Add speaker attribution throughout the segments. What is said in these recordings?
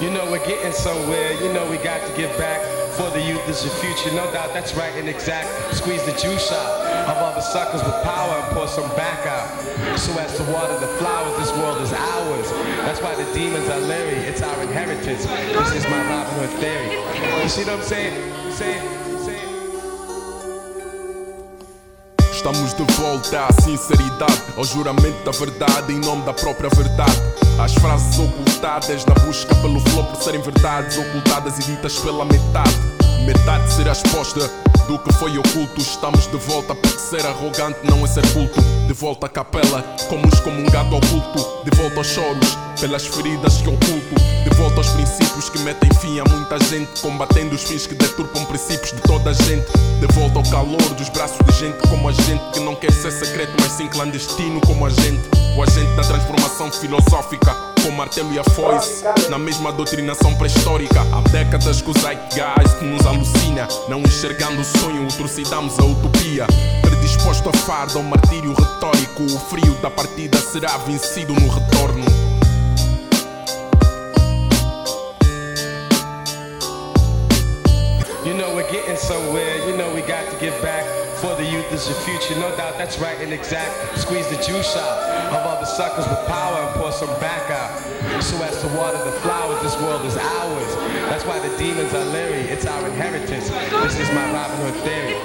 Speaker 1: You know we're getting somewhere, you know we got to give back. For the youth is the future, no doubt that's right and exact. Squeeze the juice out of all the suckers with power and pour some back out. So as to water the flowers, this world is ours. That's why the demons are leery, it's our inheritance. This is my Robin Hood theory. You see what I'm saying? Saying, saying.
Speaker 2: Estamos de volta à sinceridade, ao juramento da verdade em nome da própria verdade. As frases ocultadas na busca pelo flow por serem verdades ocultadas e ditas pela metade. Metade será exposta do que foi oculto. Estamos de volta porque ser arrogante não é ser culto. De volta à capela, como excomungado ao culto. De volta aos choros, pelas feridas que oculto. De volta aos princípios que metem fim a muita gente. Combatendo os fins que deturpam princípios de toda a gente. De volta ao calor dos braços de gente como a gente. Que não quer ser secreto, mas sim clandestino como a gente. O agente da transformação filosófica com o martelo e a foice Na mesma doutrinação pré-histórica Há décadas que o zeitgeist nos alucina Não enxergando o sonho, trucidamos a utopia Predisposto a fardo ao martírio retórico O frio da partida será vencido no retorno
Speaker 1: getting somewhere, you know we got to give back. For the youth is the future, no doubt that's right and exact. Squeeze the juice out of all the suckers with power and pour some back out. So as to water the flowers, this world is ours. That's why the demons are leery, it's our inheritance. This is my Robin Hood theory.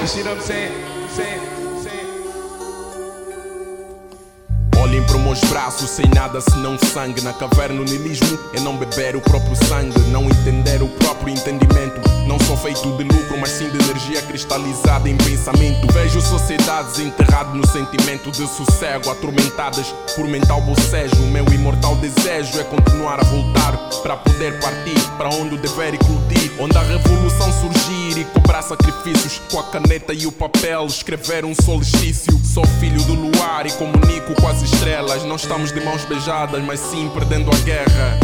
Speaker 1: You see what I'm saying? Saying.
Speaker 2: Olhem para os meus braços sem nada senão sangue Na caverna o nilismo é não beber o próprio sangue Não entender o próprio cristalizada em pensamento. Vejo sociedades enterradas no sentimento de sossego Atormentadas por mental bocejo. Meu imortal desejo é continuar a voltar Para poder partir para onde o dever eclodir. Onde a revolução surgir e cobrar sacrifícios Com a caneta e o papel escrever um solstício. Sou filho do luar e comunico com as estrelas. Não estamos de mãos beijadas, mas sim perdendo a guerra.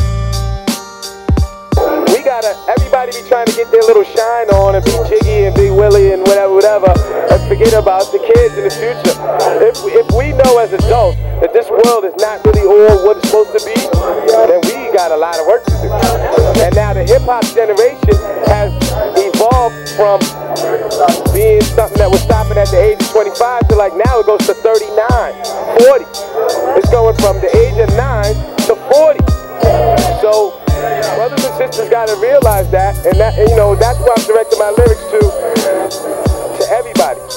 Speaker 3: We gotta, everybody be trying to get their little shine on and be Jiggy and and whatever, whatever, and forget about the kids in the future. If, if we know as adults that this world is not really all what it's supposed to be, then we got a lot of work to do. And now the hip hop generation has evolved from being something that was stopping at the age of 25 to like now it goes to 39, 40. It's going from the age of 9 to 40. So brothers and sisters got to realize that, and that, you know, that's why I'm directing my lyrics to to everybody.